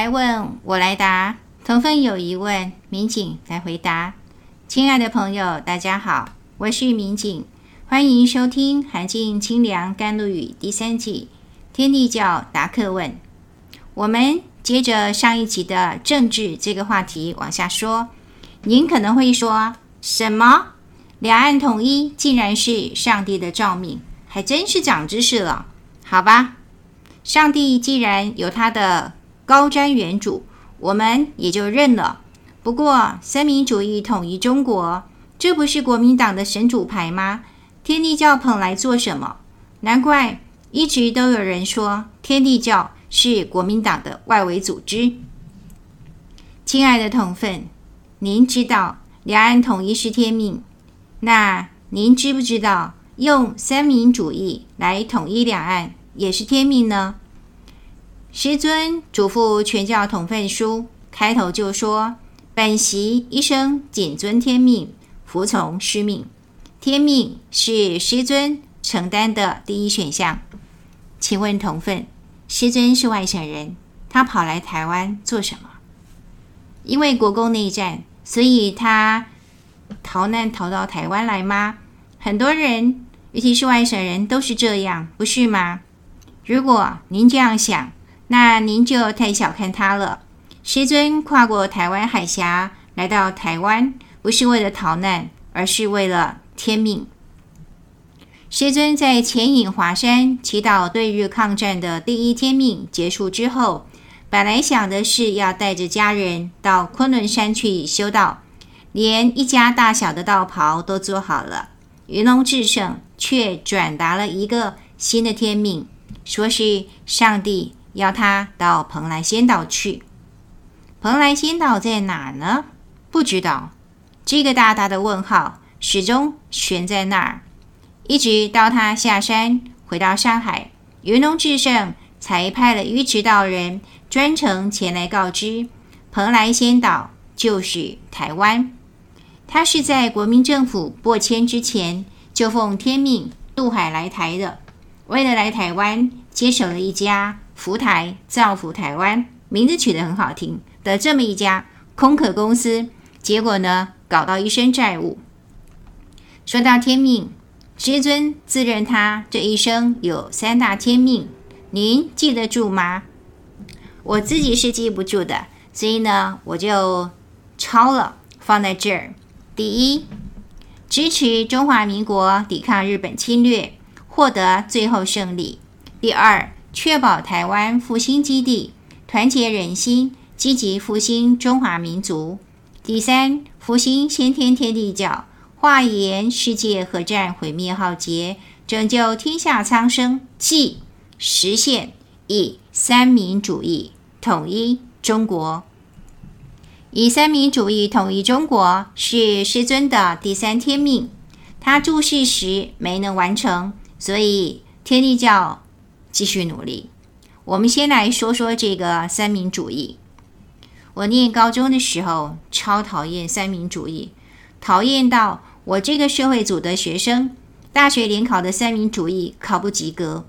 来问，我来答。同分有疑问，民警来回答。亲爱的朋友，大家好，我是民警，欢迎收听《寒静清凉甘露语》第三季《天地教答客问》。我们接着上一集的政治这个话题往下说。您可能会说，什么？两岸统一竟然是上帝的诏命，还真是长知识了。好吧，上帝既然有他的高瞻远瞩。我们也就认了。不过，三民主义统一中国，这不是国民党的神主牌吗？天地教捧来做什么？难怪一直都有人说天地教是国民党的外围组织。亲爱的同奋，您知道两岸统一是天命，那您知不知道用三民主义来统一两岸也是天命呢？师尊嘱咐全教同奋书开头就说：“本席一生谨遵天命，服从师命。天命是师尊承担的第一选项。”请问同奋，师尊是外省人，他跑来台湾做什么？因为国共内战，所以他逃难逃到台湾来吗？很多人，尤其是外省人，都是这样，不是吗？如果您这样想，那您就太小看他了。师尊跨过台湾海峡来到台湾，不是为了逃难，而是为了天命。师尊在潜隐华山祈祷对日抗战的第一天命结束之后，本来想的是要带着家人到昆仑山去修道，连一家大小的道袍都做好了。云龙至圣却转达了一个新的天命，说是上帝。要他到蓬莱仙岛去，蓬莱仙岛在哪儿呢？不知道。这个大大的问号始终悬在那儿，一直到他下山回到上海，云龙至圣才派了尉迟道人专程前来告知，蓬莱仙岛就是台湾。他是在国民政府播迁之前就奉天命渡海来台的，为了来台湾接手了一家。福台造福台湾，名字取得很好听的这么一家空壳公司，结果呢，搞到一身债务。说到天命，师尊自认他这一生有三大天命，您记得住吗？我自己是记不住的，所以呢，我就抄了放在这儿。第一，支持中华民国抵抗日本侵略，获得最后胜利。第二。确保台湾复兴基地，团结人心，积极复兴中华民族。第三，复兴先天天地教，化言世界核战毁灭浩劫，拯救天下苍生，即实现以三民主义统一中国。以三民主义统一中国是师尊的第三天命，他注世时没能完成，所以天帝教。继续努力。我们先来说说这个三民主义。我念高中的时候超讨厌三民主义，讨厌到我这个社会组的学生，大学联考的三民主义考不及格。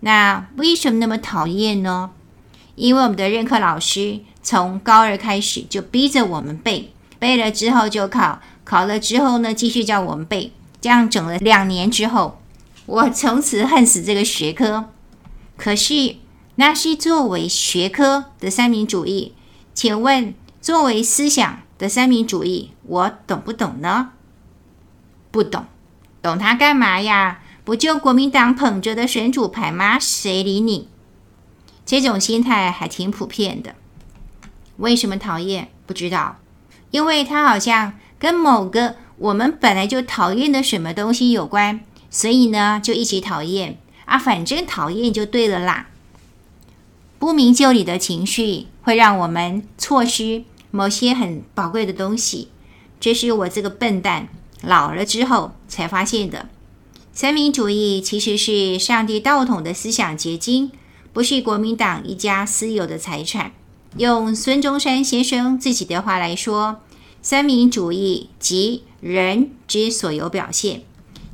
那为什么那么讨厌呢？因为我们的任课老师从高二开始就逼着我们背，背了之后就考，考了之后呢继续叫我们背，这样整了两年之后，我从此恨死这个学科。可是，那是作为学科的三民主义，请问作为思想的三民主义，我懂不懂呢？不懂，懂它干嘛呀？不就国民党捧着的神主牌吗？谁理你？这种心态还挺普遍的。为什么讨厌？不知道，因为它好像跟某个我们本来就讨厌的什么东西有关，所以呢，就一起讨厌。啊，反正讨厌就对了啦。不明就里的情绪会让我们错失某些很宝贵的东西，这是我这个笨蛋老了之后才发现的。三民主义其实是上帝道统的思想结晶，不是国民党一家私有的财产。用孙中山先生自己的话来说，三民主义即人之所有表现。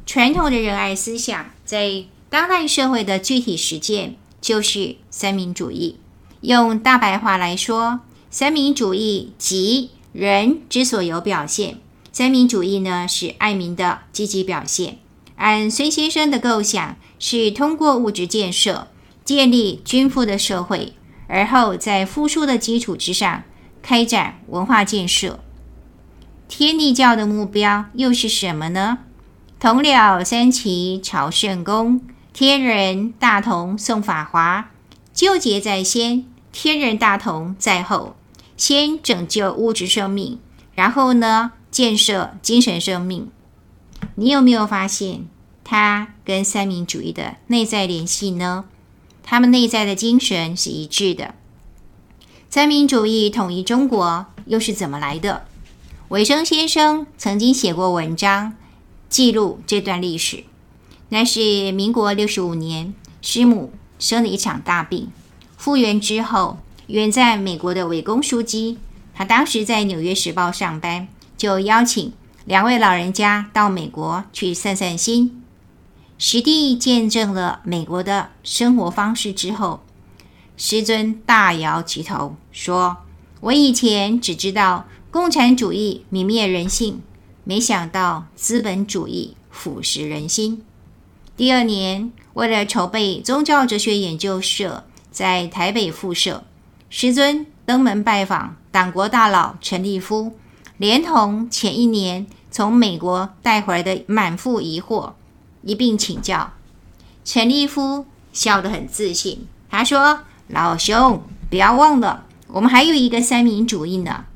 传统的仁爱思想在当代社会的具体实践就是三民主义，用大白话来说，三民主义即人之所有表现。三民主义呢，是爱民的积极表现。按孙先生的构想，是通过物质建设建立均富的社会，而后在富庶的基础之上开展文化建设。天帝教的目标又是什么呢？同了三齐朝圣公，天人大同诵法华，纠结在先，天人大同在后。先拯救物质生命，然后呢，建设精神生命。你有没有发现，它跟三民主义的内在联系呢？他们内在的精神是一致的。三民主义统一中国又是怎么来的？韦生先生曾经写过文章记录这段历史。那是民国六十五年，师母生了一场大病，复原之后，远在美国的韦公书记，他当时在《纽约时报》上班，就邀请两位老人家到美国去散散心，实地见证了美国的生活方式之后，师尊大摇其头说：“我以前只知道。”共产主义泯灭人性，没想到资本主义腐蚀人心。第二年，为了筹备宗教哲学研究社在台北附设，师尊登门拜访党国大佬陈立夫，连同前一年从美国带回来的满腹疑惑一并请教。陈立夫笑得很自信，他说：“老兄，不要忘了，我们还有一个三民主义呢。”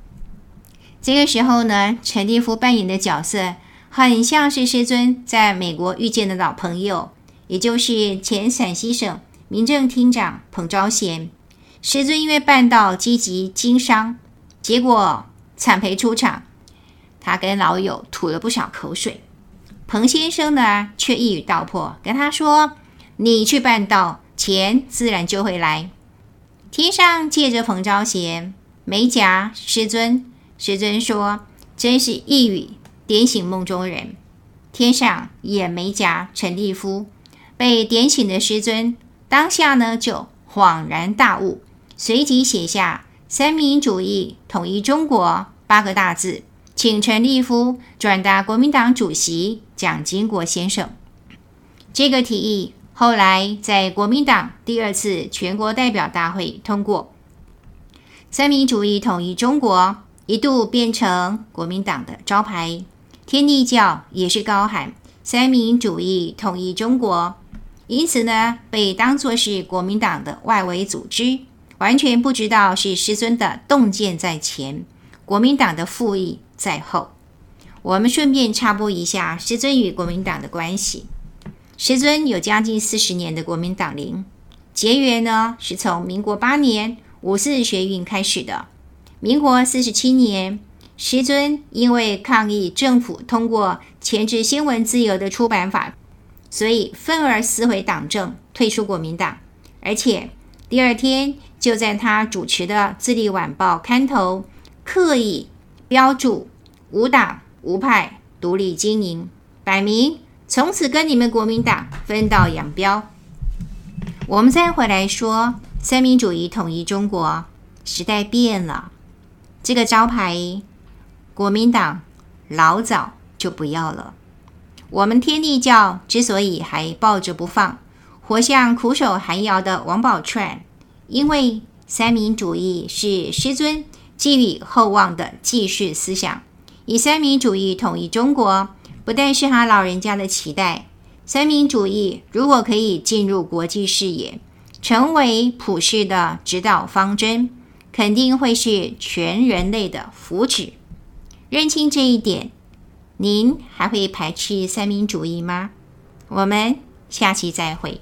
这个时候呢，陈立夫扮演的角色很像是师尊在美国遇见的老朋友，也就是前陕西省民政厅长彭昭贤。师尊因为办道积极经商，结果惨赔出场，他跟老友吐了不少口水。彭先生呢，却一语道破，跟他说：“你去办道，钱自然就会来。”天上借着彭昭贤，没夹师尊。师尊说：“真是一语点醒梦中人。”天上也没夹陈立夫，被点醒的师尊当下呢就恍然大悟，随即写下“三民主义统一中国”八个大字，请陈立夫转达国民党主席蒋经国先生。这个提议后来在国民党第二次全国代表大会通过，“三民主义统一中国”。一度变成国民党的招牌，天地教也是高喊“三民主义统一中国”，因此呢，被当作是国民党的外围组织，完全不知道是师尊的洞见在前，国民党的腹意在后。我们顺便插播一下师尊与国民党的关系。师尊有将近四十年的国民党龄，结缘呢是从民国八年五四学运开始的。民国四十七年，师尊因为抗议政府通过钳制新闻自由的出版法，所以愤而撕毁党政，退出国民党。而且第二天就在他主持的《自立晚报》刊头刻意标注“无党无派，独立经营”，摆明从此跟你们国民党分道扬镳。我们再回来说，三民主义统一中国，时代变了。这个招牌，国民党老早就不要了。我们天地教之所以还抱着不放，活像苦守寒窑的王宝钏，因为三民主义是师尊寄予厚望的济世思想。以三民主义统一中国，不但是他老人家的期待。三民主义如果可以进入国际视野，成为普世的指导方针。肯定会是全人类的福祉。认清这一点，您还会排斥三民主义吗？我们下期再会。